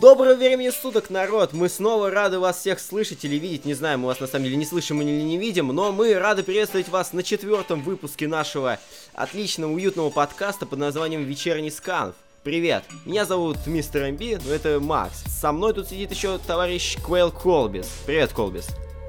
Доброго времени суток, народ! Мы снова рады вас всех слышать или видеть. Не знаю, мы вас на самом деле не слышим или не видим, но мы рады приветствовать вас на четвертом выпуске нашего отличного, уютного подкаста под названием «Вечерний сканф». Привет, меня зовут Мистер МБ, но это Макс. Со мной тут сидит еще товарищ Квейл Колбис. Привет, Колбис.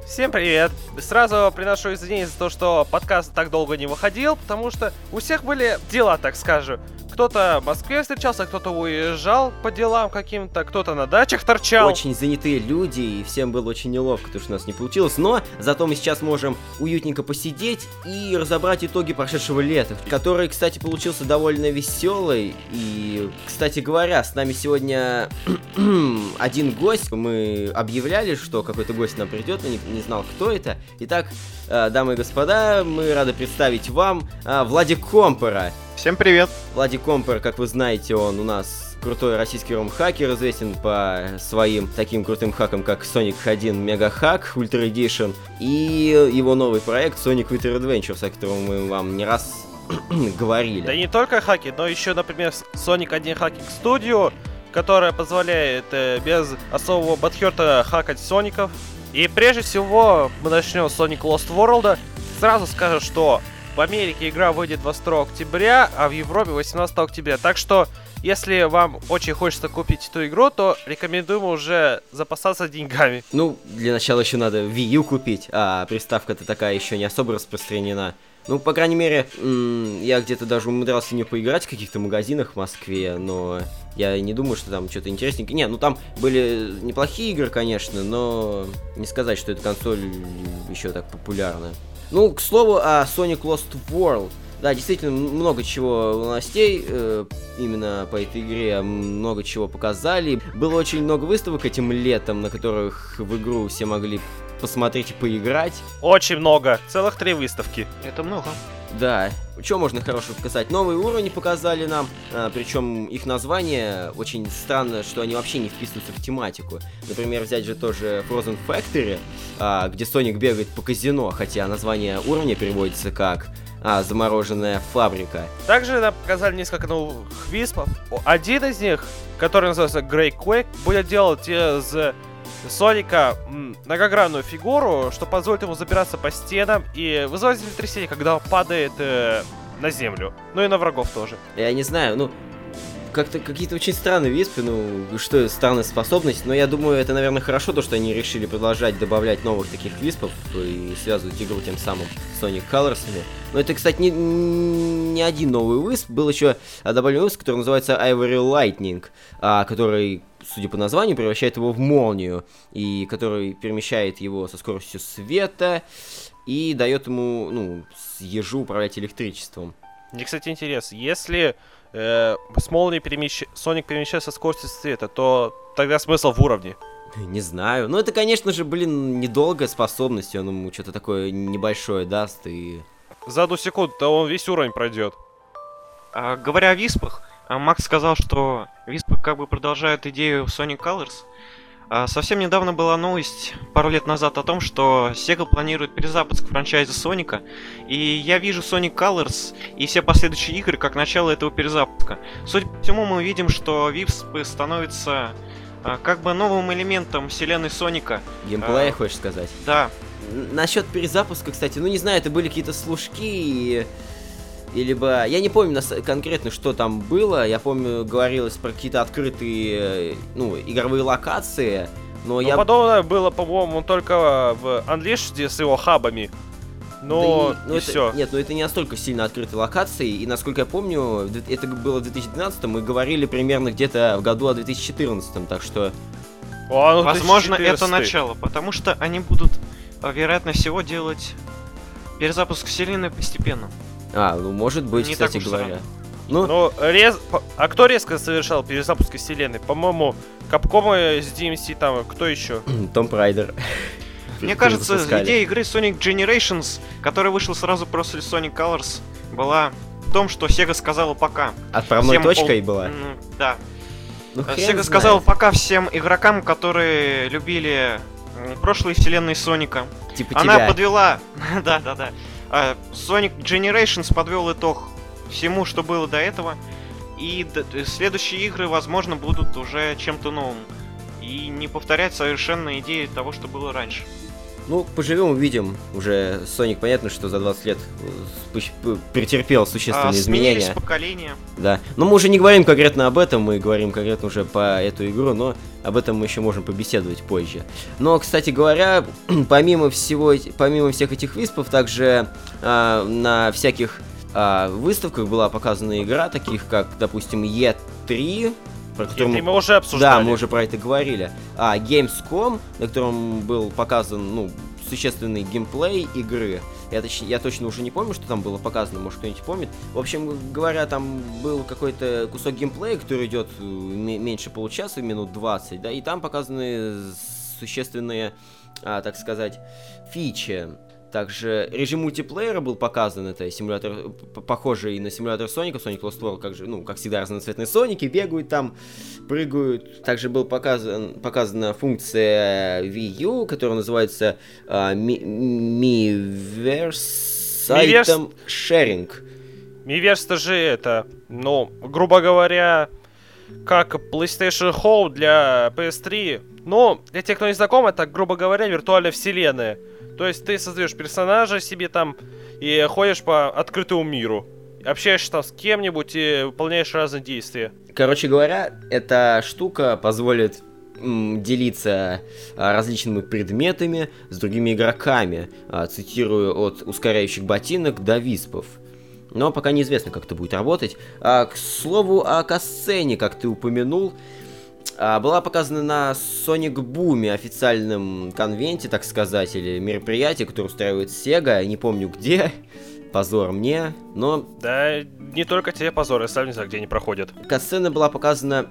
Всем привет! Сразу приношу извинения за то, что подкаст так долго не выходил, потому что у всех были дела, так скажем. Кто-то в Москве встречался, кто-то уезжал по делам каким-то, кто-то на дачах торчал. Очень занятые люди, и всем было очень неловко, потому что у нас не получилось. Но зато мы сейчас можем уютненько посидеть и разобрать итоги прошедшего лета, который, кстати, получился довольно веселый. И, кстати говоря, с нами сегодня один гость. Мы объявляли, что какой-то гость нам придет, но не, не знал, кто это. Итак, э, дамы и господа, мы рады представить вам э, Владик Компора. Всем привет! Владик Компер, как вы знаете, он у нас крутой российский ром-хакер, известен по своим таким крутым хакам, как Sonic 1 Mega Hack Ultra Edition и его новый проект Sonic Winter Adventures, о котором мы вам не раз говорили. Да не только хаки, но еще, например, Sonic 1 Hacking Studio, которая позволяет э, без особого бадхерта хакать соников. И прежде всего мы начнем с Sonic Lost World. Сразу скажу, что в Америке игра выйдет 22 октября, а в Европе 18 октября. Так что, если вам очень хочется купить эту игру, то рекомендуем уже запасаться деньгами. Ну, для начала еще надо Wii U купить, а приставка-то такая еще не особо распространена. Ну, по крайней мере, я где-то даже умудрялся не поиграть в каких-то магазинах в Москве, но я не думаю, что там что-то интересненькое. Не, ну там были неплохие игры, конечно, но не сказать, что эта консоль еще так популярна. Ну, к слову о Sonic Lost World. Да, действительно, много чего новостей э, именно по этой игре, много чего показали. Было очень много выставок этим летом, на которых в игру все могли посмотреть и поиграть. Очень много, целых три выставки. Это много. Да, что можно хорошего показать? Новые уровни показали нам, а, причем их название очень странно, что они вообще не вписываются в тематику. Например, взять же тоже Frozen Factory, а, где Соник бегает по казино, хотя название уровня переводится как а, замороженная фабрика. Также нам показали несколько новых виспов. Один из них, который называется Grey Quake, будет делать из Соника многогранную фигуру, что позволит ему забираться по стенам и вызывать землетрясение, когда он падает э, на землю. Ну и на врагов тоже. Я не знаю, ну, как-то какие-то очень странные виспы, ну, что странная способность, но я думаю, это, наверное, хорошо, то, что они решили продолжать добавлять новых таких виспов и связывать игру тем самым Sonic Colors. Но это, кстати, не, не один новый висп, был еще добавлен висп, который называется Ivory Lightning, а, который судя по названию, превращает его в молнию, и который перемещает его со скоростью света и дает ему, ну, ежу управлять электричеством. Мне, кстати, интересно, если э, с молнией перемещ... Соник перемещается со скоростью света, то тогда смысл в уровне? Не знаю. Ну, это, конечно же, блин, недолгая способность, он ему что-то такое небольшое даст и... За одну секунду, то он весь уровень пройдет. А, говоря о виспах, а Макс сказал, что Виспы как бы продолжают идею Sonic Colors. А совсем недавно была новость, пару лет назад, о том, что Sega планирует перезапуск франчайза Соника. И я вижу Sonic Colors и все последующие игры как начало этого перезапуска. Судя по всему, мы видим, что Виспы становятся а, как бы новым элементом вселенной Соника. Геймплея, а, хочешь сказать? Да. Насчет перезапуска, кстати, ну не знаю, это были какие-то служки и и либо... Я не помню конкретно, что там было. Я помню, говорилось про какие-то открытые, ну, игровые локации. Но ну, я... подобное было, по-моему, только в Unleashed с его хабами. Но да и, ну, и это, все. Нет, ну это не настолько сильно открытые локации. И насколько я помню, это было в 2012 мы говорили примерно где-то в году о 2014 так что... О, ну Возможно, это начало, потому что они будут, а, вероятно всего, делать перезапуск вселенной постепенно. А, ну может быть, не кстати говоря. Ну, Но рез... а кто резко совершал перезапуск вселенной? По-моему, Капком с DMC там, кто еще? Том Прайдер. Мне кажется, идея игры Sonic Generations, которая вышла сразу после Sonic Colors, была в том, что Sega сказала пока. Отправной всем точкой пол... была? Да. Ну, Sega сказала пока всем игрокам, которые любили прошлые вселенные Соника. Типа Она тебя. подвела... да, да, да. А, Sonic Generations подвел итог всему, что было до этого. И следующие игры, возможно, будут уже чем-то новым. И не повторять совершенно идеи того, что было раньше. Ну, поживем, увидим. Уже Sonic понятно, что за 20 лет э, претерпел существенные А, изменения. поколения. Да. Но мы уже не говорим конкретно об этом, мы говорим конкретно уже по эту игру, но об этом мы еще можем побеседовать позже. Но, кстати говоря, помимо всего, помимо всех этих виспов, также а, на всяких а, выставках была показана игра, таких как, допустим, E3, про которую И мы мы уже обсуждали. да, мы уже про это говорили. А, Gamescom, на котором был показан, ну, существенный геймплей игры. Я, точ- я точно уже не помню, что там было показано, может кто-нибудь помнит. В общем говоря, там был какой-то кусок геймплея, который идет э, ме- меньше получаса, минут 20, да, и там показаны существенные, а, так сказать, фичи. Также режим мультиплеера был показан, это симулятор, похожий на симулятор Соника, Sonic Lost World, как же, ну, как всегда, разноцветные Соники, бегают там, прыгают. Также был показан, показана функция Wii U, которая называется Mi- Miiverse Miiverse? Item Sharing. Miiverse же это, ну, грубо говоря, как PlayStation Home для PS3. Ну, для тех, кто не знаком, это, грубо говоря, виртуальная вселенная. То есть ты создаешь персонажа себе там и ходишь по открытому миру. Общаешься там с кем-нибудь и выполняешь разные действия. Короче говоря, эта штука позволит делиться а, различными предметами с другими игроками, а, цитирую от ускоряющих ботинок до виспов. Но пока неизвестно, как это будет работать. А, к слову о касцене, как ты упомянул, была показана на Sonic Boom официальном конвенте, так сказать, или мероприятии, которое устраивает Sega, не помню где, позор мне, но Да, не только тебе позор, я сам не знаю, где они проходят. Касцена была показана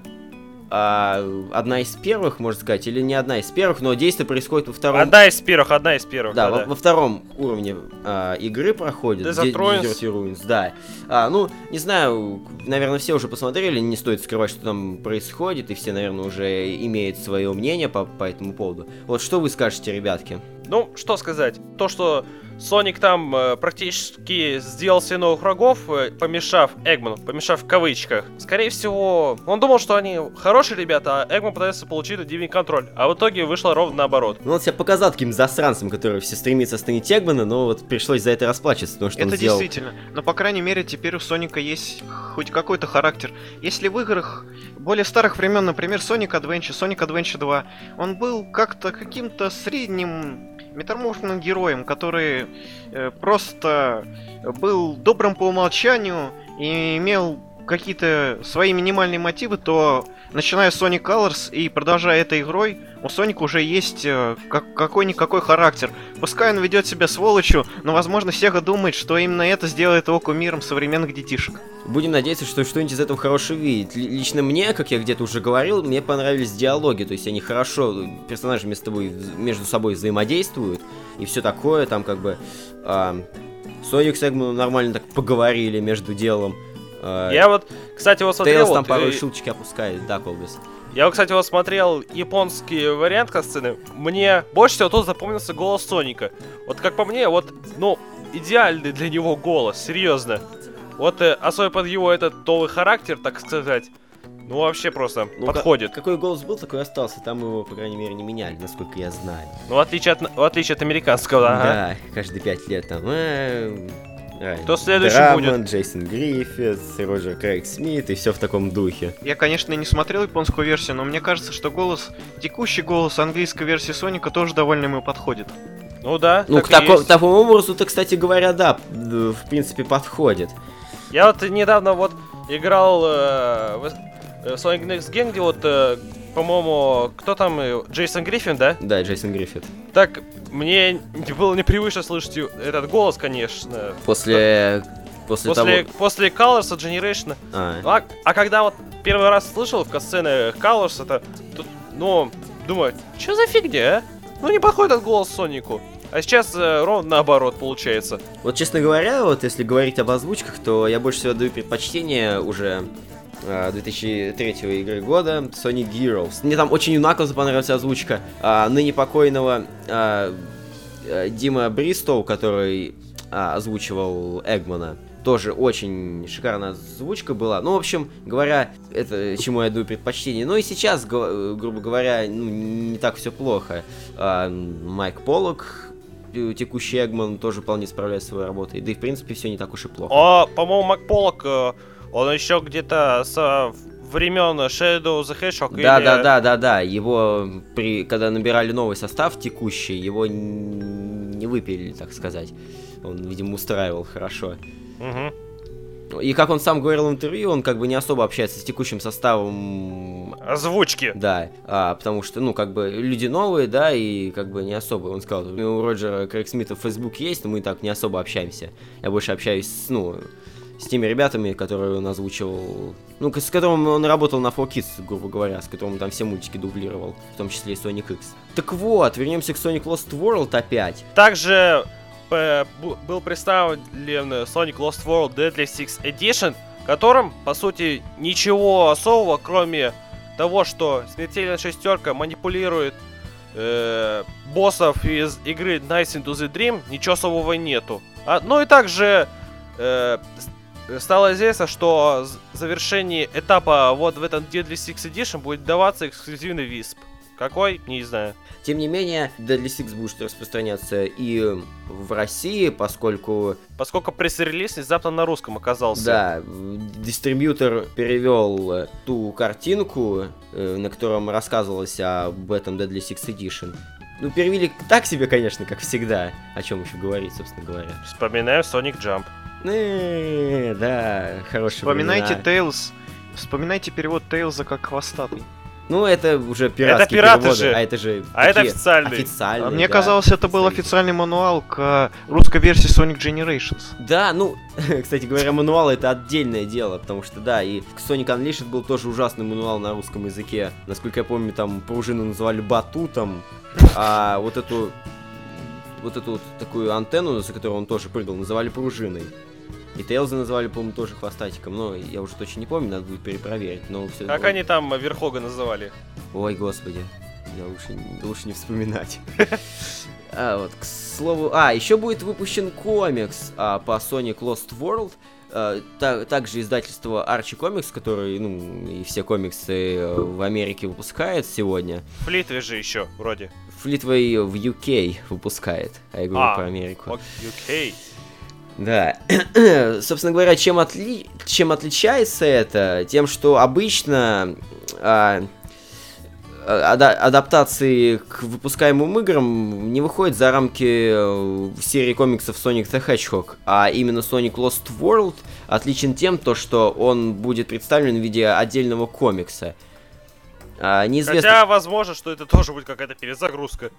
а, одна из первых, можно сказать, или не одна из первых, но действие происходит во втором... Одна из первых, одна из первых, Да, да, во, да. во втором уровне а, игры проходит. Desert Ruins. Desert Ruins, да. А, ну, не знаю, наверное, все уже посмотрели, не стоит скрывать, что там происходит, и все, наверное, уже имеют свое мнение по, по этому поводу. Вот что вы скажете, ребятки? Ну, что сказать. То, что Соник там э, практически сделал себе новых врагов, э, помешав Эгману, помешав в кавычках. Скорее всего, он думал, что они хорошие ребята, а Эгман пытается получить дивный контроль. А в итоге вышло ровно наоборот. Ну, он себя показал таким засранцем, который все стремится остановить Эгмана, но вот пришлось за это расплачиваться, потому что он Это сделал... действительно. Но, по крайней мере, теперь у Соника есть хоть какой-то характер. Если в играх более старых времен, например, Sonic Adventure, Sonic Adventure 2, он был как-то каким-то средним метаморфным героем, который э, просто был добрым по умолчанию и имел какие-то свои минимальные мотивы, то начиная с Sonic Colors и продолжая этой игрой, у Соника уже есть э, как- какой-никакой характер. Пускай он ведет себя сволочью, но, возможно, Сега думает, что именно это сделает его кумиром современных детишек. Будем надеяться, что что-нибудь из этого хорошего видит. Ли- Лично мне, как я где-то уже говорил, мне понравились диалоги, то есть они хорошо, персонажи между собой, между собой взаимодействуют, и все такое, там как бы... а, Соник с Эгманом нормально так поговорили между делом. А, Я вот, кстати, вот смотрел... Тейлз там вот, порой э, опускает, да, Колбис? Я, вот, кстати, вот смотрел японский вариант касцены. Мне больше всего тут запомнился голос Соника. Вот как по мне, вот, ну, идеальный для него голос, серьезно. Вот э, особенно под его этот новый характер, так сказать. Ну, вообще просто Ну, подходит. Какой голос был, такой остался, там его, по крайней мере, не меняли, насколько я знаю. Ну, в отличие от, в отличие от американского, ага. Да, каждые пять лет там... э, э, Кто следующий Драмон, будет? Джейсон Гриффитс, Роджер Крейг Смит и все в таком духе. Я, конечно, не смотрел японскую версию, но мне кажется, что голос, текущий голос английской версии Соника тоже довольно ему подходит. Ну да, Ну, так к и тако- есть. такому образу-то, кстати говоря, да, в принципе, подходит. Я вот недавно вот играл э, в э, Sonic Next Gen, где вот, э, по-моему, кто там, э, Джейсон Гриффин, да? Да, Джейсон Гриффит. Так, мне не- было непривычно слышать этот голос, конечно. После... После, После, того... после Colors от Generation. А, А, а когда вот первый раз слышал в касцене Colors, это, тут, ну, думаю, что за фигня, а? Ну, не подходит этот голос Сонику. А сейчас э, ровно наоборот получается. Вот, честно говоря, вот если говорить об озвучках, то я больше всего даю предпочтение уже 2003 игры года Sonic Heroes. Мне там очень у Наклза понравилась озвучка а, ныне покойного а, э, Дима Бристоу, который а, озвучивал Эгмана. тоже очень шикарная озвучка была. Ну, в общем говоря, это чему я даю предпочтение. Но и сейчас, грубо говоря, ну, не так все плохо. А, Майк Поллок, э, текущий Эгман, тоже вполне справляется своей работой. Да и, в принципе, все не так уж и плохо. А, по-моему, Майк Поллок, э, он еще где-то с времен Shadow the Hedgehog да, или... Да, да, да, да, Его, при, когда набирали новый состав текущий, его не выпили, так сказать. Он, видимо, устраивал хорошо. Угу. И как он сам говорил в интервью, он как бы не особо общается с текущим составом озвучки. Да, а, потому что, ну, как бы люди новые, да, и как бы не особо. Он сказал, у Роджера Крейг Смита в Facebook есть, но мы так не особо общаемся. Я больше общаюсь с, ну, с теми ребятами, которые он озвучивал, ну, с которым он работал на 4Kids, грубо говоря, с которым там все мультики дублировал, в том числе и Sonic X. Так вот, вернемся к Sonic Lost World опять. Также э, был представлен Sonic Lost World Deadly Six Edition, которым, по сути, ничего особого, кроме того, что смертельная шестерка манипулирует э, боссов из игры Nice into the Dream, ничего особого нету. А, ну и также э, стало известно, что в завершении этапа вот в этом Deadly Six Edition будет даваться эксклюзивный висп. Какой? Не знаю. Тем не менее, Deadly Six будет распространяться и в России, поскольку... Поскольку пресс-релиз внезапно на русском оказался. Да, дистрибьютор перевел ту картинку, э, на котором рассказывалось об этом Deadly Six Edition. Ну, перевели так себе, конечно, как всегда. О чем еще говорить, собственно говоря. Вспоминаем Sonic Jump. Э, да, хороший Вспоминайте Tails. Вспоминайте перевод Тейлза как хвостатый. Ну, это уже пиратские это пираты переводы, же. а это же... А это официальный. Официальный, а мне да, казалось, это был официальный мануал к русской версии Sonic Generations. Да, ну, кстати говоря, мануал это отдельное дело, потому что, да, и Sonic Unleashed был тоже ужасный мануал на русском языке. Насколько я помню, там пружину называли батутом, а вот эту вот эту вот такую антенну, за которую он тоже прыгал, называли пружиной. И Тейлза называли, по-моему, тоже хвостатиком, но я уже точно не помню, надо будет перепроверить. Но все как они там Верхога называли? Ой, господи, я лучше, лучше не вспоминать. А, вот, к слову... А, еще будет выпущен комикс а, по Sonic Lost World. А, та, также издательство Archie Comics, который, ну, и все комиксы э, в Америке выпускает сегодня. Флитвей же еще, вроде. Флитвей в UK выпускает, а я говорю а, про Америку. UK. Да. Собственно говоря, чем, отли... чем отличается это? Тем, что обычно а, а ада адаптации к выпускаемым играм не выходят за рамки э, серии комиксов Sonic the Hedgehog, а именно Sonic Lost World отличен тем, то, что он будет представлен в виде отдельного комикса. А, неизвестно... Хотя, возможно, что это тоже будет какая-то перезагрузка.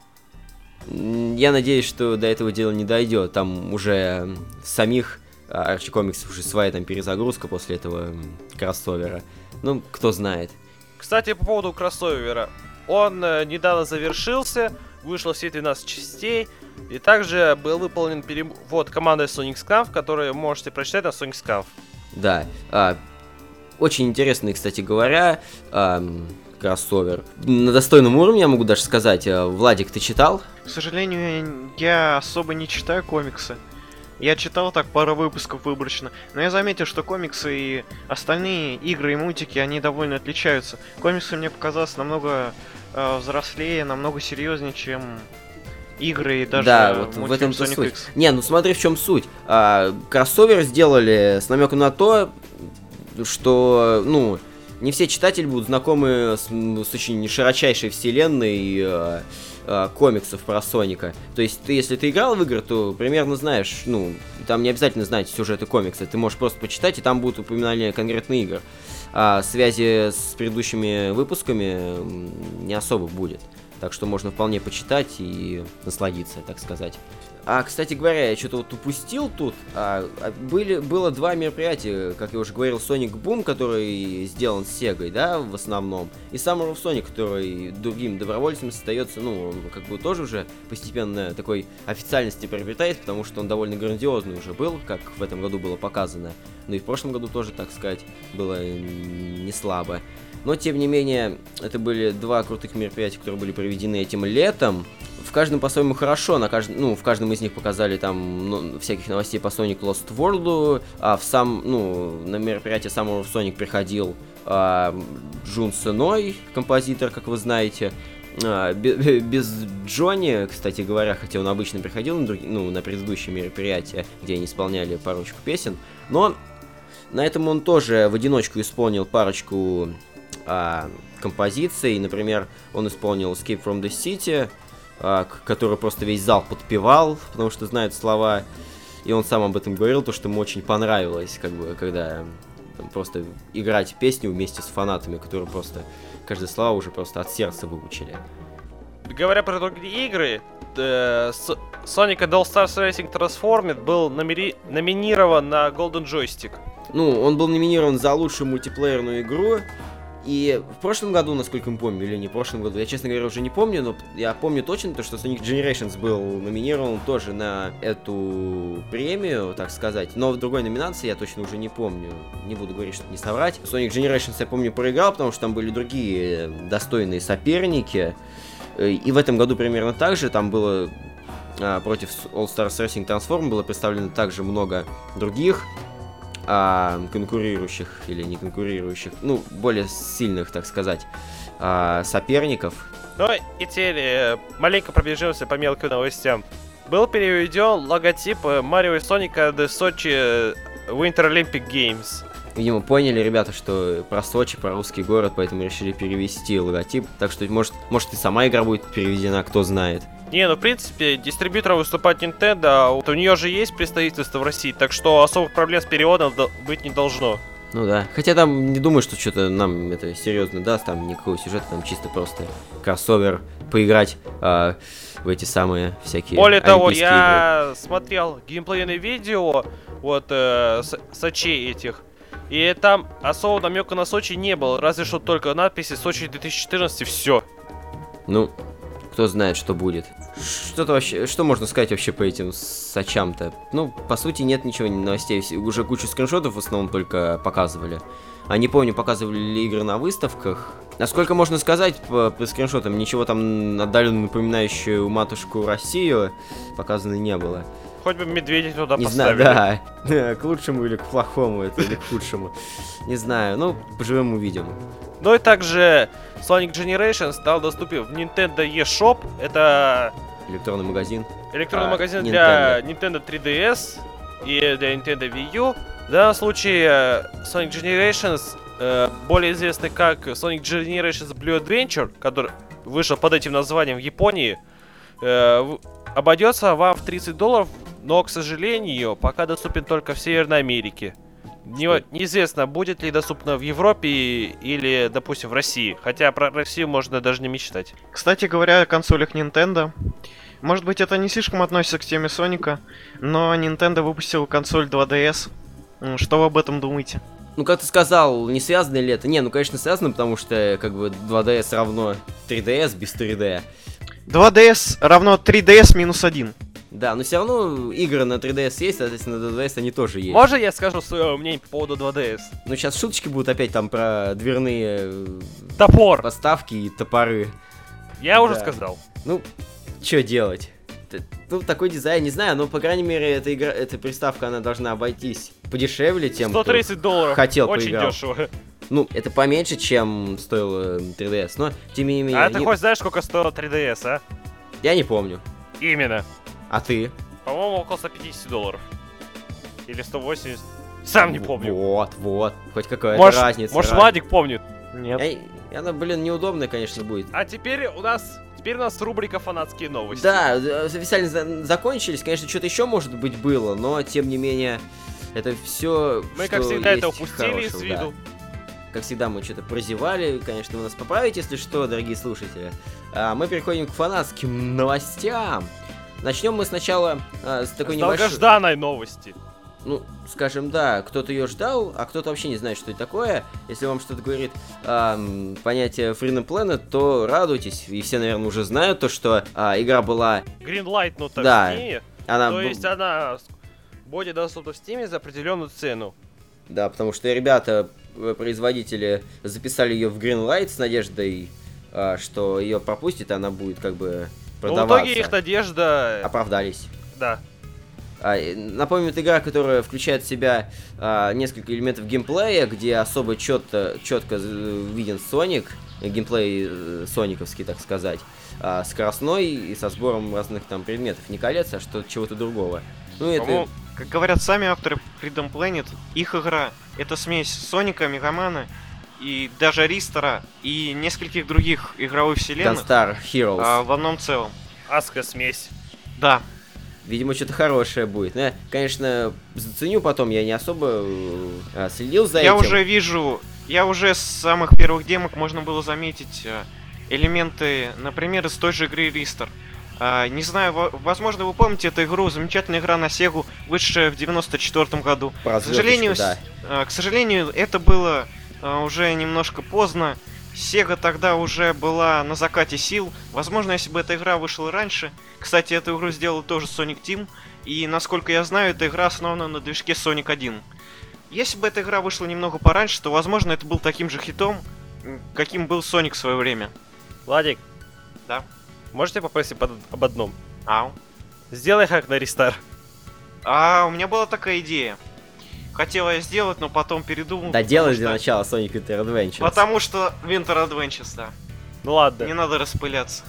Я надеюсь, что до этого дела не дойдет. Там уже самих Арчи Комикс уже своя там перезагрузка после этого кроссовера. Ну, кто знает. Кстати, по поводу кроссовера. Он э, недавно завершился, вышло все 12 частей, и также был выполнен перевод командой Sonic Scamp, который можете прочитать на Sonic Scamp. Да. А, очень интересный, кстати говоря, а, кроссовер. На достойном уровне, я могу даже сказать. Э, Владик, ты читал? К сожалению, я особо не читаю комиксы. Я читал так пару выпусков выборочно, но я заметил, что комиксы и остальные игры и мультики, они довольно отличаются. Комиксы мне показалось намного э, взрослее, намного серьезнее, чем игры и даже да, вот в этом Sonic суть. X. Не, ну смотри, в чем суть. А, кроссовер сделали с намеком на то, что, ну, не все читатели будут знакомы с, с очень широчайшей вселенной э, э, комиксов про Соника. То есть, ты, если ты играл в игры, то примерно знаешь, ну, там не обязательно знать сюжеты комикса, ты можешь просто почитать, и там будут упоминания конкретных игр. А связи с предыдущими выпусками не особо будет. Так что можно вполне почитать и насладиться, так сказать. А, кстати говоря, я что-то вот упустил тут. А, а, были, было два мероприятия, как я уже говорил, Sonic Boom, который сделан Sega, да, в основном, и Summer of Sonic, который другим добровольцем остается, ну, он как бы тоже уже постепенно такой официальности приобретает, потому что он довольно грандиозный уже был, как в этом году было показано. Ну и в прошлом году тоже, так сказать, было не слабо. Но, тем не менее, это были два крутых мероприятия, которые были проведены этим летом, в каждом по-своему хорошо, на кажд... ну, в каждом из них показали там ну, всяких новостей по Sonic Lost World, а в сам, ну, на мероприятие самого Sonic приходил а, Джун Сыной, композитор, как вы знаете, а, без Джонни, кстати говоря, хотя он обычно приходил на, друг... ну, на предыдущие мероприятия, где они исполняли парочку песен, но на этом он тоже в одиночку исполнил парочку а, композиций. Например, он исполнил Escape from the City, а, который просто весь зал подпевал, потому что знает слова. И он сам об этом говорил, то, что ему очень понравилось, как бы, когда там, просто играть песню вместе с фанатами, которые просто каждое слово уже просто от сердца выучили. Говоря про другие игры, э, Sonic All Stars Racing Transformed был номери... номинирован на Golden Joystick. Ну, он был номинирован за лучшую мультиплеерную игру, и в прошлом году, насколько мы помню, или не в прошлом году, я, честно говоря, уже не помню, но я помню точно то, что Sonic Generations был номинирован тоже на эту премию, так сказать, но в другой номинации я точно уже не помню. Не буду говорить, что не соврать. Sonic Generations я помню проиграл, потому что там были другие достойные соперники. И в этом году примерно так же, там было а, против All Stars Racing Transform было представлено также много других а, конкурирующих или не конкурирующих, ну, более сильных, так сказать, а, соперников. Ну и теперь э, маленько пробежимся по мелким новостям. Был переведен логотип э, Марио и Соника до Сочи э, Winter Olympic Games. Видимо, поняли ребята, что про Сочи, про русский город, поэтому решили перевести логотип. Так что, может, может и сама игра будет переведена, кто знает. Не, ну в принципе, дистрибьютором выступать Nintendo, а вот у нее же есть представительство в России, так что особых проблем с переводом быть не должно. Ну да. Хотя там не думаю, что что-то нам это серьезно даст, там никакого сюжета, там чисто просто кроссовер, поиграть э, в эти самые всякие. Более того, я игры. смотрел геймплейные видео вот э, Сочи этих. И там особого намека на Сочи не было, разве что только надписи Сочи 2014 и все. Ну, кто знает, что будет. Что-то вообще, что можно сказать вообще по этим сачам-то? Ну, по сути, нет ничего новостей, уже кучу скриншотов в основном только показывали. А не помню, показывали ли игры на выставках. Насколько можно сказать по, по скриншотам, ничего там отдаленно напоминающего матушку Россию показано не было. Хоть бы медведей туда не поставили. Знаю, да. к лучшему или к плохому, это или к худшему. Не знаю, ну, поживем увидим. Ну и также Sonic Generation стал доступен в Nintendo eShop. Это... Электронный магазин. Электронный а, магазин Nintendo. для Nintendo 3DS и для Nintendo Wii U. В данном случае э, Sonic Generations, э, более известный как Sonic Generations Blue Adventure, который вышел под этим названием в Японии, э, обойдется вам в 30 долларов, но, к сожалению, пока доступен только в Северной Америке. Не, неизвестно, будет ли доступно в Европе или, допустим, в России. Хотя про Россию можно даже не мечтать. Кстати говоря о консолях Nintendo. Может быть, это не слишком относится к теме Соника, но Nintendo выпустил консоль 2DS. Что вы об этом думаете? Ну, как ты сказал, не связано ли это? Не, ну, конечно, связано, потому что, как бы, 2DS равно 3DS без 3D. 2DS равно 3DS минус 1. Да, но все равно игры на 3DS есть, соответственно, на 2DS они тоже есть. Можно я скажу свое мнение по поводу 2DS? Ну, сейчас шуточки будут опять там про дверные... Э, Топор! Поставки и топоры. Я да. уже сказал. Ну, что делать? Ну, такой дизайн, не знаю, но, по крайней мере, эта игра, эта приставка, она должна обойтись подешевле тем, 130 кто долларов. хотел Очень поиграл. дешево. Ну, это поменьше, чем стоило 3DS, но, тем не менее... А не... ты хоть знаешь, сколько стоило 3DS, а? Я не помню. Именно. А ты? По-моему, около 150 долларов. Или 180. Сам не помню. Вот, вот. Хоть какая-то может, разница. Может, Владик помнит? Нет. И она, блин, неудобная, конечно, будет. А теперь у нас Теперь у нас рубрика «Фанатские новости». Да, официально за закончились. Конечно, что-то еще, может быть, было, но, тем не менее, это все, Мы, как всегда, это упустили из виду. Да. Как всегда, мы что-то прозевали. Конечно, вы нас поправите, если что, дорогие слушатели. А мы переходим к фанатским новостям. Начнем мы сначала а, с такой с небольшой... долгожданной новости. Ну, скажем, да, кто-то ее ждал, а кто-то вообще не знает, что это такое. Если вам что-то говорит а, понятие Freedom Planet, то радуйтесь. И все, наверное, уже знают то, что а, игра была... Greenlight, ну так да, в Steam. Она... То есть она будет доступна в Steam за определенную цену. Да, потому что ребята, э, производители, записали ее в Greenlight с надеждой, а, что ее пропустит, и она будет как бы Но в продаваться. итоге их надежда... Оправдались. Да. А, это игра, которая включает в себя а, несколько элементов геймплея, где особо четко, четко виден Соник, э, геймплей э, сониковский, так сказать, а, скоростной и со сбором разных там предметов. Не колец, а что чего-то другого. Ну, это... Как говорят сами авторы Freedom Planet, их игра это смесь Соника, Мегамана и даже Ристера и нескольких других игровых вселенных Gunstar Heroes. а, в одном целом. Аска смесь. Да, Видимо, что-то хорошее будет. Ну, я, конечно, заценю потом, я не особо э, следил за я этим. уже вижу, я уже с самых первых демок можно было заметить э, элементы, например, из той же игры Ристер. А, не знаю, во- возможно, вы помните эту игру, замечательная игра на Сегу, вышедшая в 94 году. Про К сожалению, да. Э, К сожалению, это было уже немножко поздно. Сега тогда уже была на закате сил. Возможно, если бы эта игра вышла раньше. Кстати, эту игру сделал тоже Sonic Team. И, насколько я знаю, эта игра основана на движке Sonic 1. Если бы эта игра вышла немного пораньше, то, возможно, это был таким же хитом, каким был Sonic в свое время. Владик. Да. Можете попросить под- об одном? Ау. Сделай хак на рестар. А, у меня была такая идея. Хотела я сделать, но потом передумал. Да делай для потому начала Sonic Winter Adventures. что- Потому что Winter Adventures, да. Ну ладно. Не надо распыляться.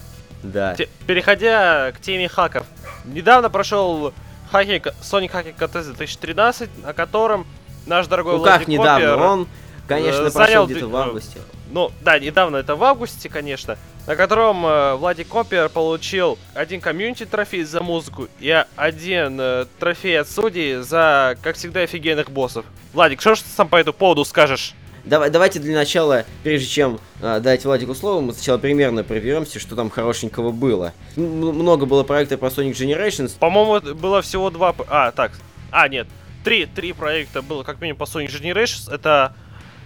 Да. Те- Переходя к теме хаков. Недавно прошел хакинг, Sonic Hacking Contest 2013, на котором наш дорогой Ну как недавно? Он, конечно, э, прошел где-то в августе. Ну, да, недавно это в августе, конечно, на котором э, Владик Копер получил один комьюнити трофей за музыку и один э, трофей от судей за, как всегда, офигенных боссов. Владик, что ж ты сам по этому поводу скажешь? Давай, давайте для начала, прежде чем а, дать Владику слово, мы сначала примерно проберемся, что там хорошенького было. М- много было проектов про Sonic Generations. По-моему, было всего два... А, так. А, нет. Три, три проекта было, как минимум, по Sonic Generations. Это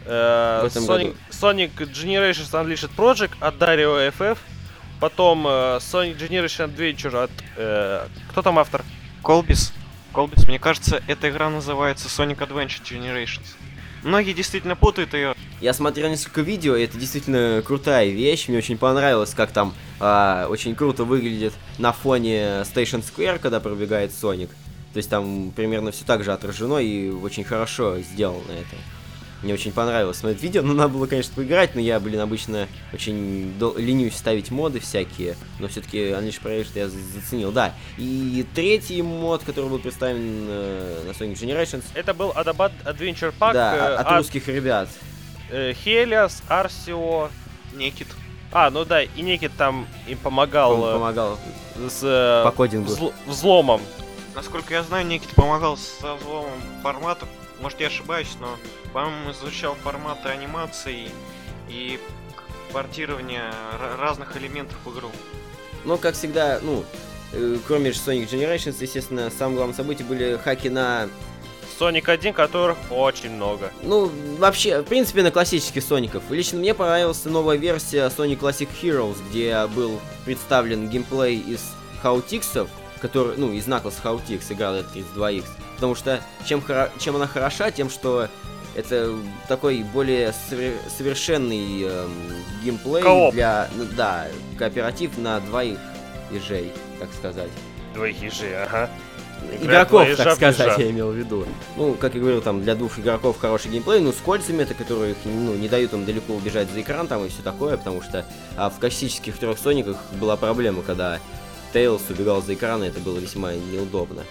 э, Sonic, году. Sonic Generations Unleashed Project от Dario FF. Потом э, Sonic Generation Adventure от... э, кто там автор? Колбис. Колбис, мне кажется, эта игра называется Sonic Adventure Generations. Многие действительно путают ее. Я смотрел несколько видео, и это действительно крутая вещь. Мне очень понравилось, как там а, очень круто выглядит на фоне Station Square, когда пробегает Соник. То есть там примерно все так же отражено и очень хорошо сделано это. Мне очень понравилось смотреть видео, но надо было, конечно, поиграть, но я, блин, обычно очень дол- ленюсь ставить моды всякие, но все-таки Unleashed Project я за- заценил, да. И третий мод, который был представлен э, на Sonic Generations, Это был Adabad Adventure Pack да, э, от от русских ребят. э, Хелиас, Арсио... Некит. А, ну да, и Никит там им помогал Он э, помогал с э, по кодингу. взл- взломом. Насколько я знаю, Некит помогал со взломом форматов. Может, я ошибаюсь, но, по-моему, изучал форматы анимации и ра- разных элементов в игру. Но, как всегда, ну, э, кроме же Sonic Generations, естественно, самым главным событием были хаки на... Sonic 1, которых очень много. Ну, вообще, в принципе, на классических Соников. Лично мне понравилась новая версия Sonic Classic Heroes, где был представлен геймплей из Chaotix ов, который, ну, из Knuckles Chaotix, игра на 32X. Потому что чем, хоро- чем она хороша, тем, что это такой более совер- совершенный эм, геймплей Кооп. для, ну, да, кооператив на двоих ежей, так сказать. Двоих ежей, ага. игроков, так сказать, ежа. я имел в виду. Ну, как я говорил, там для двух игроков хороший геймплей, ну, с кольцами это, которые их, ну, не дают им далеко убежать за экран там и все такое, потому что а, в классических трех Сониках была проблема, когда Тейлс убегал за экран, и это было весьма неудобно.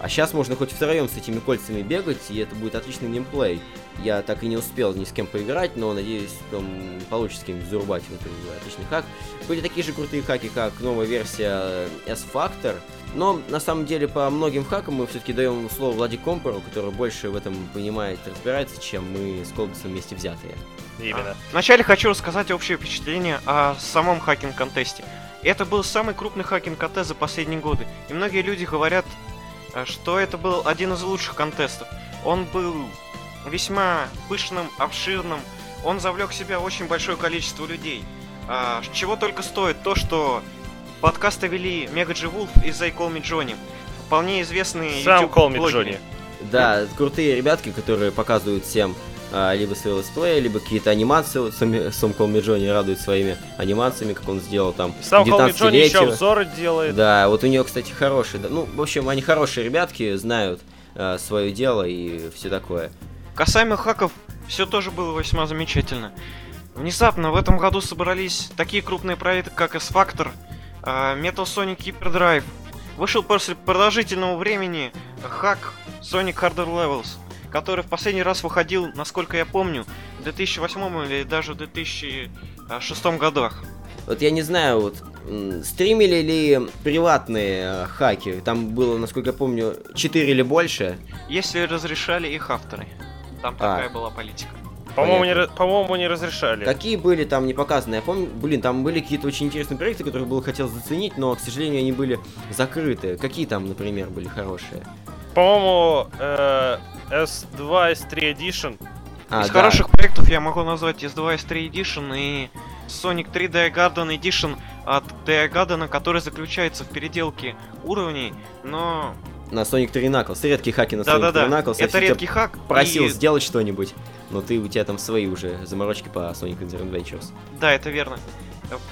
А сейчас можно хоть втроем с этими кольцами бегать, и это будет отличный геймплей. Я так и не успел ни с кем поиграть, но надеюсь, там получится с кем-нибудь зарубать в этом отличный хак. Были такие же крутые хаки, как новая версия S-Factor, но на самом деле по многим хакам мы все-таки даем слово vladikcomper у, который больше в этом понимает и разбирается, чем мы с Колбисом вместе взятые. Именно. А, Вначале хочу рассказать общее впечатление о самом hacking contest е. Это был самый крупный hacking contest за последние годы. И многие люди говорят, э, что это был один из лучших contest ов. Он был весьма пышным, обширным. Он завлек в себя очень большое количество людей. А, чего только стоит то, что подкасты вели Мега Джи Вулф и Зай Call Me Johnny. Вполне известные Сам YouTube Call Me. Johnny. Да, крутые ребятки, которые показывают всем либо свои летсплеи, либо какие-то анимации. Вот сам, сам Колми Джонни радует своими анимациями, как он сделал там. Сам Колми Джонни еще обзоры делает. Да, вот у нее, кстати, хороший. Да, ну, в общем, они хорошие ребятки, знают а, свое дело и все такое. Касаемо хаков, все тоже было весьма замечательно. Внезапно в этом году собрались такие крупные проекты, как S-Factor, а, Metal Sonic Hyperdrive. Вышел после продолжительного времени хак Sonic Harder Levels, который в последний раз выходил, насколько я помню, в 2008 или даже в 2006 годах. Вот я не знаю, вот стримили ли приватные э, хаки? Там было, насколько я помню, 4 или больше. Если разрешали их авторы. Там а. такая была политика. По-моему, не, по-моему, не разрешали. Какие были там не показаны? Я помню, блин, там были какие-то очень интересные проекты, которые было хотел заценить, но, к сожалению, они были закрыты. Какие там, например, были хорошие? По-моему, э, S2, S3 Edition. А, Из да. хороших проектов я могу назвать S2, S3 Edition и Sonic 3 d Garden Edition от d Garden, который заключается в переделке уровней, но на Sonic 3 Knuckles. Редкий хаки на Sonic да, 3 Knuckles. Это редкий хак. Просил и... сделать что-нибудь, но ты у тебя там свои уже заморочки по Sonic Adventures. Да, это верно.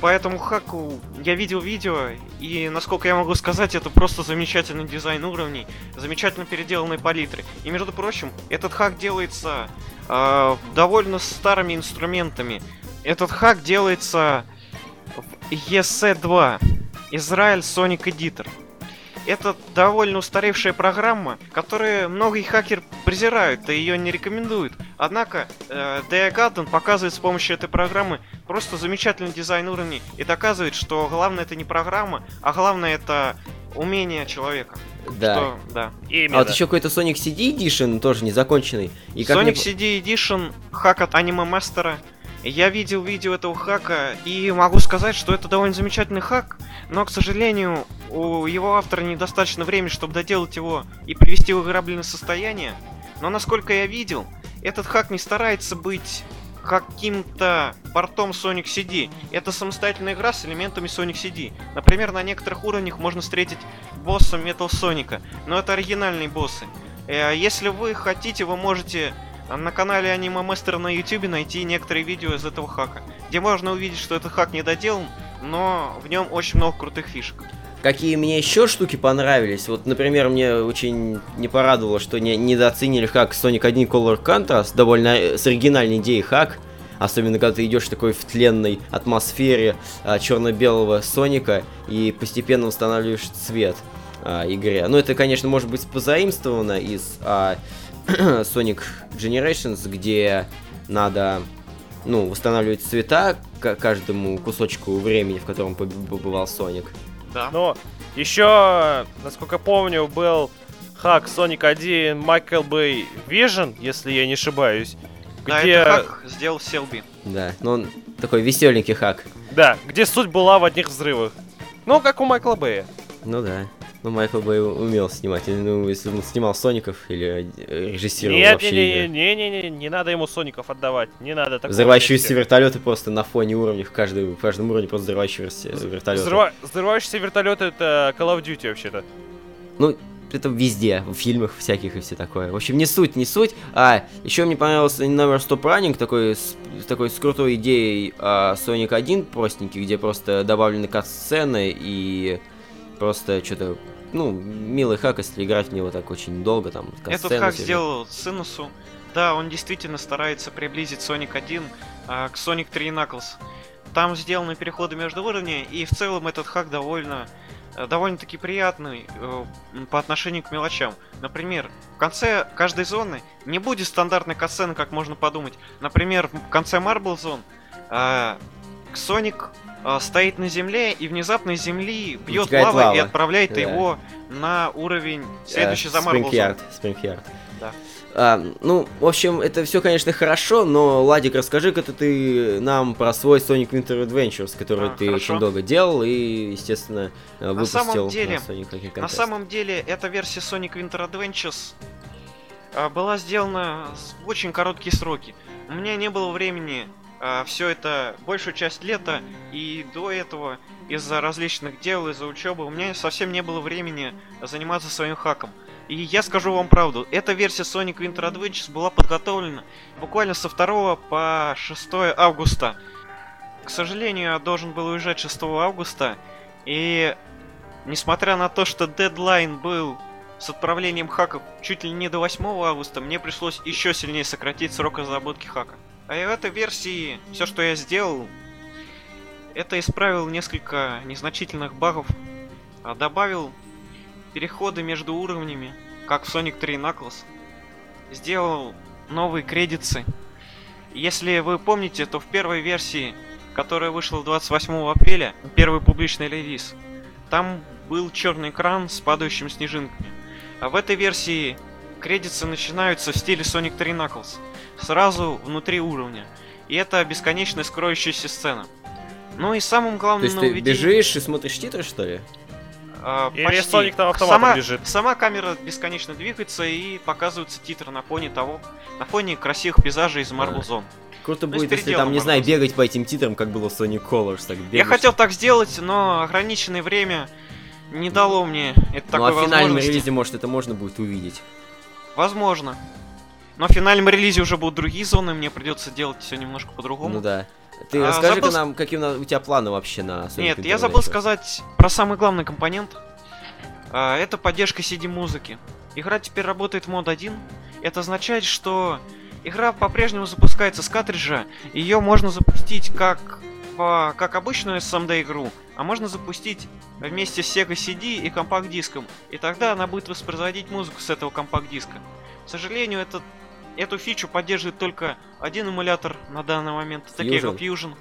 По этому хаку я видел видео, и, насколько я могу сказать, это просто замечательный дизайн уровней, замечательно переделанные палитры. И, между прочим, этот хак делается э, довольно старыми инструментами. Этот хак делается в ESE2, Israel Sonic Editor. Это довольно устаревшая программа, которую многие хакеры презирают и ее не рекомендуют. Однако, э, Garden показывает с помощью этой программы просто замечательный дизайн уровней и доказывает, что главное это не программа, а главное это умение человека. Да. Что, да. Именно. А вот еще какой-то Sonic CD Edition тоже незаконченный. И как Sonic мне... CD Edition хак от Anime Master я видел видео этого хака и могу сказать, что это довольно замечательный хак, но, к сожалению, у его автора недостаточно времени, чтобы доделать его и привести в играбельное состояние. Но, насколько я видел, этот хак не старается быть каким-то портом Sonic CD. Это самостоятельная игра с элементами Sonic CD. Например, на некоторых уровнях можно встретить босса Metal Sonic, но это оригинальные боссы. Э, если вы хотите, вы можете на канале Аниме Мастер на YouTube найти некоторые видео из этого хака, где можно увидеть, что этот хак не доделан, но в нем очень много крутых фишек. Какие мне еще штуки понравились? Вот, например, мне очень не порадовало, что не недооценили хак Sonic 1 Color Contrast, довольно э, с оригинальной идеей хак. Особенно, когда ты идешь такой в тленной атмосфере а, черно-белого Соника и постепенно устанавливаешь цвет а, игре. Ну, это, конечно, может быть позаимствовано из а, Sonic Generations, где надо ну, восстанавливать цвета к каждому кусочку времени, в котором побывал Соник. Да. Но еще, насколько помню, был хак Sonic 1 Michael Bay Vision, если я не ошибаюсь. Да, где... это хак сделал Селби. Да, но он такой веселенький хак. Да, где суть была в одних взрывах. Ну, как у Майкла Бэя. Ну да. Ну, Майкл Бэй умел снимать. Ну, если он снимал Соников или э, режиссировал Нет, вообще не, не, не, не, не, не надо ему Соников отдавать. Не надо такого. Взрывающиеся вертолеты просто на фоне уровней. В, каждой, в каждом уровне просто взрывающиеся вертолеты. Взрыва... Взрывающиеся вертолеты это Call of Duty вообще-то. Ну, это везде, в фильмах всяких и все такое. В общем, не суть, не суть. А, еще мне понравился Never Stop Running, такой с, такой с крутой идеей а, Sonic 1 простенький, где просто добавлены кат-сцены и просто что-то ну, милый хак, если играть в него так очень долго, там, Этот хак сделал Синусу. Да, он действительно старается приблизить Sonic 1 а, к Sonic 3 Knuckles. Там сделаны переходы между уровнями, и в целом этот хак довольно э, довольно-таки приятный э, по отношению к мелочам. Например, в конце каждой зоны не будет стандартной касцены, как можно подумать. Например, в конце Marble Zone э, Sonic э, стоит на земле и внезапно из земли бьет лава, лава и отправляет да. его на уровень следующий uh, за. Спрингьярд. Да. А, ну, в общем, это все, конечно, хорошо, но, Ладик, расскажи-ка ты нам про свой Sonic Winter Adventures, который а, ты хорошо. очень долго делал и, естественно, выпустил на самом деле, на, Sonic на самом деле, эта версия Sonic Winter Adventures а, была сделана в очень короткие сроки. У меня не было времени а, все это большую часть лета и до этого из-за различных дел, из-за учебы у меня совсем не было времени заниматься своим хаком. И я скажу вам правду, эта версия Sonic Winter Adventures была подготовлена буквально со 2 по 6 августа. К сожалению, я должен был уезжать 6 августа, и несмотря на то, что дедлайн был с отправлением хаков чуть ли не до 8 августа, мне пришлось еще сильнее сократить срок разработки хака. А в этой версии все, что я сделал, это исправил несколько незначительных багов, а добавил переходы между уровнями, как в Sonic 3 Knuckles, сделал новые кредиты. Если вы помните, то в первой версии, которая вышла 28 апреля, первый публичный релиз, там был черный экран с падающими снежинками. А в этой версии кредиты начинаются в стиле Sonic 3 Knuckles, сразу внутри уровня. И это бесконечная скроющаяся сцена. Ну и самым главным То есть ты нововведением... бежишь и смотришь титры, что ли? А, Или почти. Соник там автоматом сама, бежит. Сама камера бесконечно двигается и показываются титры на фоне того, на фоне красивых пейзажей из Marble А. Zone. Круто Ну, будет, если там, не знаю, бегать по этим титрам, как было в Sonic Colors. Так Я бегаешь. хотел так сделать, но ограниченное время не дало мне это Ну такой а в финальном релизе, может, это можно будет увидеть. Возможно. Но в финальном релизе уже будут другие зоны, мне придется делать все немножко по-другому. Ну да. Ты А, расскажи-ка забыл нам, какие у тебя планы вообще на Нет, я забыл сказать про самый главный компонент. А, Это поддержка CD-музыки. Игра теперь работает в мод 1. Это означает, что игра по-прежнему запускается с картриджа. Ее можно запустить как, по- как обычную SMD игру, а можно запустить вместе с Sega CD и компакт-диском. И тогда она будет воспроизводить музыку с этого компакт-диска. К сожалению, этот, эту фичу поддерживает только один эмулятор на данный момент, Takega Fusion. Fusion.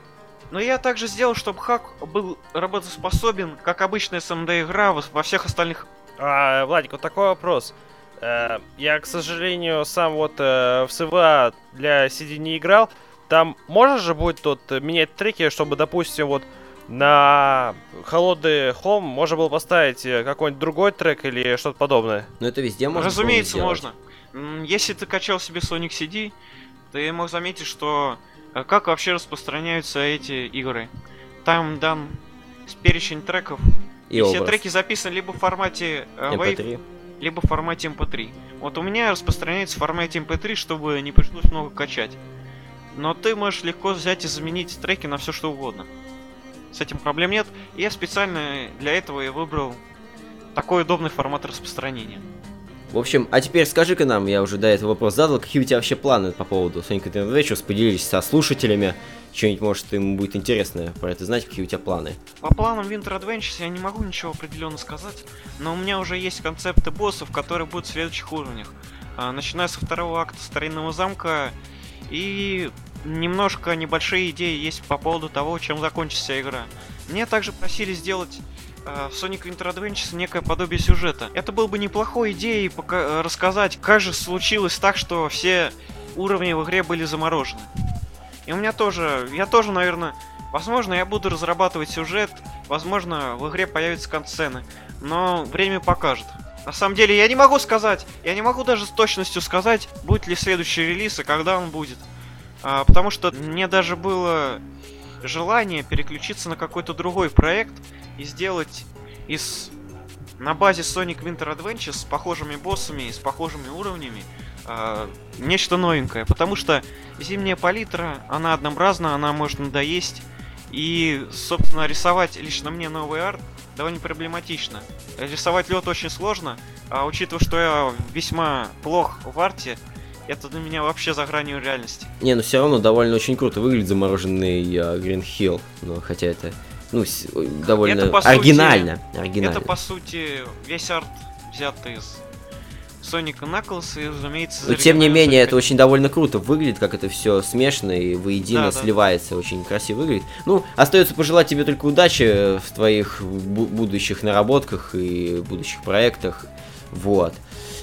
Но я также сделал, чтобы хак был работоспособен, как обычная SMD игра во, всех остальных. А, Владик, вот такой вопрос. Э, Я, к сожалению, сам вот э, в СВА для CD не играл. Там можно же будет тут менять треки, чтобы, допустим, вот на холодный хом можно было поставить э, какой-нибудь другой трек или что-то подобное. Ну это везде можно. Разумеется, по-моему, сделать. Если ты качал себе Sonic CD, ты мог заметить, что э, как вообще распространяются эти игры. Там дан перечень треков. И, И, все треки записаны либо в формате э, WAV, MP3. либо в формате MP3. Вот у меня распространяется в формате MP3, чтобы не пришлось много качать. Но ты можешь легко взять и заменить треки на все что угодно. С этим проблем нет. И я специально для этого и выбрал такой удобный формат распространения. В общем, а теперь скажи-ка нам, я уже до этого вопрос задал, какие у тебя вообще планы по поводу Sonic Winter Adventures, поделились со слушателями, что-нибудь, может, им будет интересно про это знать, какие у тебя планы. По планам Winter Adventures я не могу ничего определенно сказать, но у меня уже есть концепты боссов, которые будут в следующих уровнях. А, Начиная со второго акта Старинного замка и немножко небольшие идеи есть по поводу того, чем закончится игра. Мне также просили сделать в Sonic Winter Adventures некое подобие сюжета. Это было бы неплохой идеей пока- рассказать, как же случилось так, что все уровни в игре были заморожены. И у меня тоже, я тоже, наверное, возможно, я буду разрабатывать сюжет, возможно, в игре появятся концены, но время покажет. На самом деле, я не могу сказать, я не могу даже с точностью сказать, будет ли следующий релиз и когда он будет. А, потому что мне даже было желание переключиться на какой-то другой проект и сделать из на базе Sonic Winter Adventures с похожими боссами и с похожими уровнями а, нечто новенькое. Потому что зимняя палитра, она однообразна, она может надоесть. И, собственно, рисовать лично мне новый арт довольно проблематично. Рисовать лед очень сложно, а учитывая, что я весьма плох в арте, это для меня вообще за гранью реальности. Не, ну все равно довольно очень круто выглядит замороженный э, Green Hill, ну хотя это, ну, ой, довольно Это, по сути, оригинально, оригинально. Это, по сути, весь арт взят из Sonic Knuckles и, разумеется, Но тем не менее, это очень довольно круто выглядит, как это все смешано и воедино Да, да. сливается, очень красиво выглядит. Ну, остается пожелать тебе только удачи в твоих бу- будущих наработках и будущих проектах. Вот.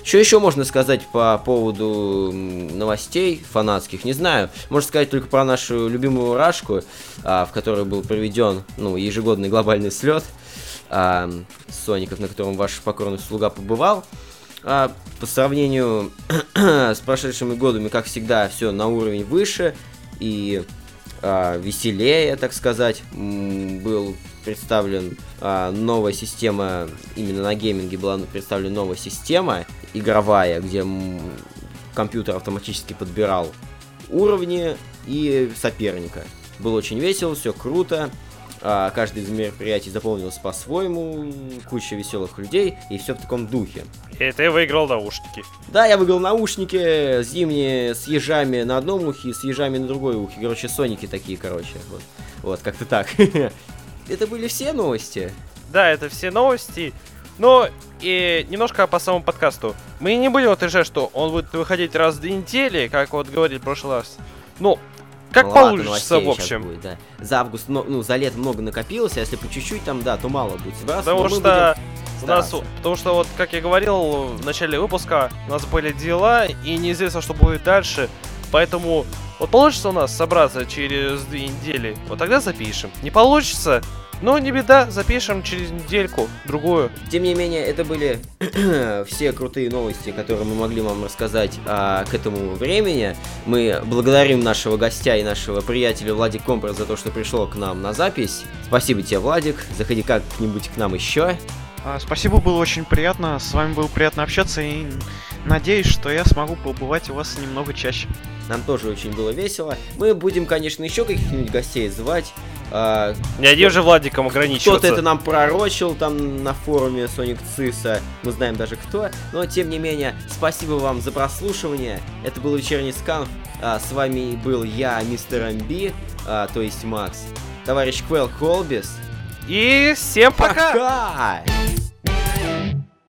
Что еще можно сказать по поводу новостей фанатских? Не знаю. Можно сказать только про нашу любимую Рашку, а, в которой был проведен ну, ежегодный глобальный слет Соников, на котором ваш покорный слуга побывал. А, по сравнению с прошедшими годами, как всегда, все на уровень выше и а, веселее, так сказать. Был представлен а, новая система, именно на гейминге была представлена новая система игровая, где компьютер автоматически подбирал уровни и соперника. Было очень весело, все круто. А, каждый из мероприятий заполнился по-своему, куча веселых людей, и все в таком духе. И ты выиграл наушники. Да, я выиграл наушники зимние с ежами на одном ухе, с ежами на другой ухе. Короче, соники такие, короче. Вот, вот как-то так. Это были все новости. Да, это все новости. Ну, и немножко по самому подкасту. Мы не будем утверждать, что он будет выходить раз в две недели, как вот говорили в прошлый раз. Ну, как получится, в общем. будет, да. За август, но- ну, за лето много накопилось, а если по чуть-чуть там, да, то мало будет. Но Потому что у нас, потому что вот, как я говорил в начале выпуска, у нас были дела, и неизвестно, что будет дальше. Поэтому вот получится у нас собраться через две недели, вот тогда запишем. Не получится, ну не беда, запишем через недельку, другую. Тем не менее, это были все крутые новости, которые мы могли вам рассказать а, к этому времени. Мы благодарим нашего гостя и нашего приятеля Владик Компас за то, что пришел к нам на запись. Спасибо тебе, Владик. Заходи как-нибудь к нам еще. А, Спасибо, было очень приятно. С вами было приятно общаться и надеюсь, что я смогу побывать у вас немного чаще. Нам тоже очень было весело. Мы будем, конечно, еще каких-нибудь гостей звать. А, Не один же Владиком ограничиваться. Кто-то это нам пророчил там на форуме Sonic Циса, мы знаем даже кто, но тем не менее, спасибо вам за прослушивание, это был вечерний сканф, А, с вами был я, мистер МБ, а, то есть Макс, товарищ Квел Холбис, И всем пока! пока!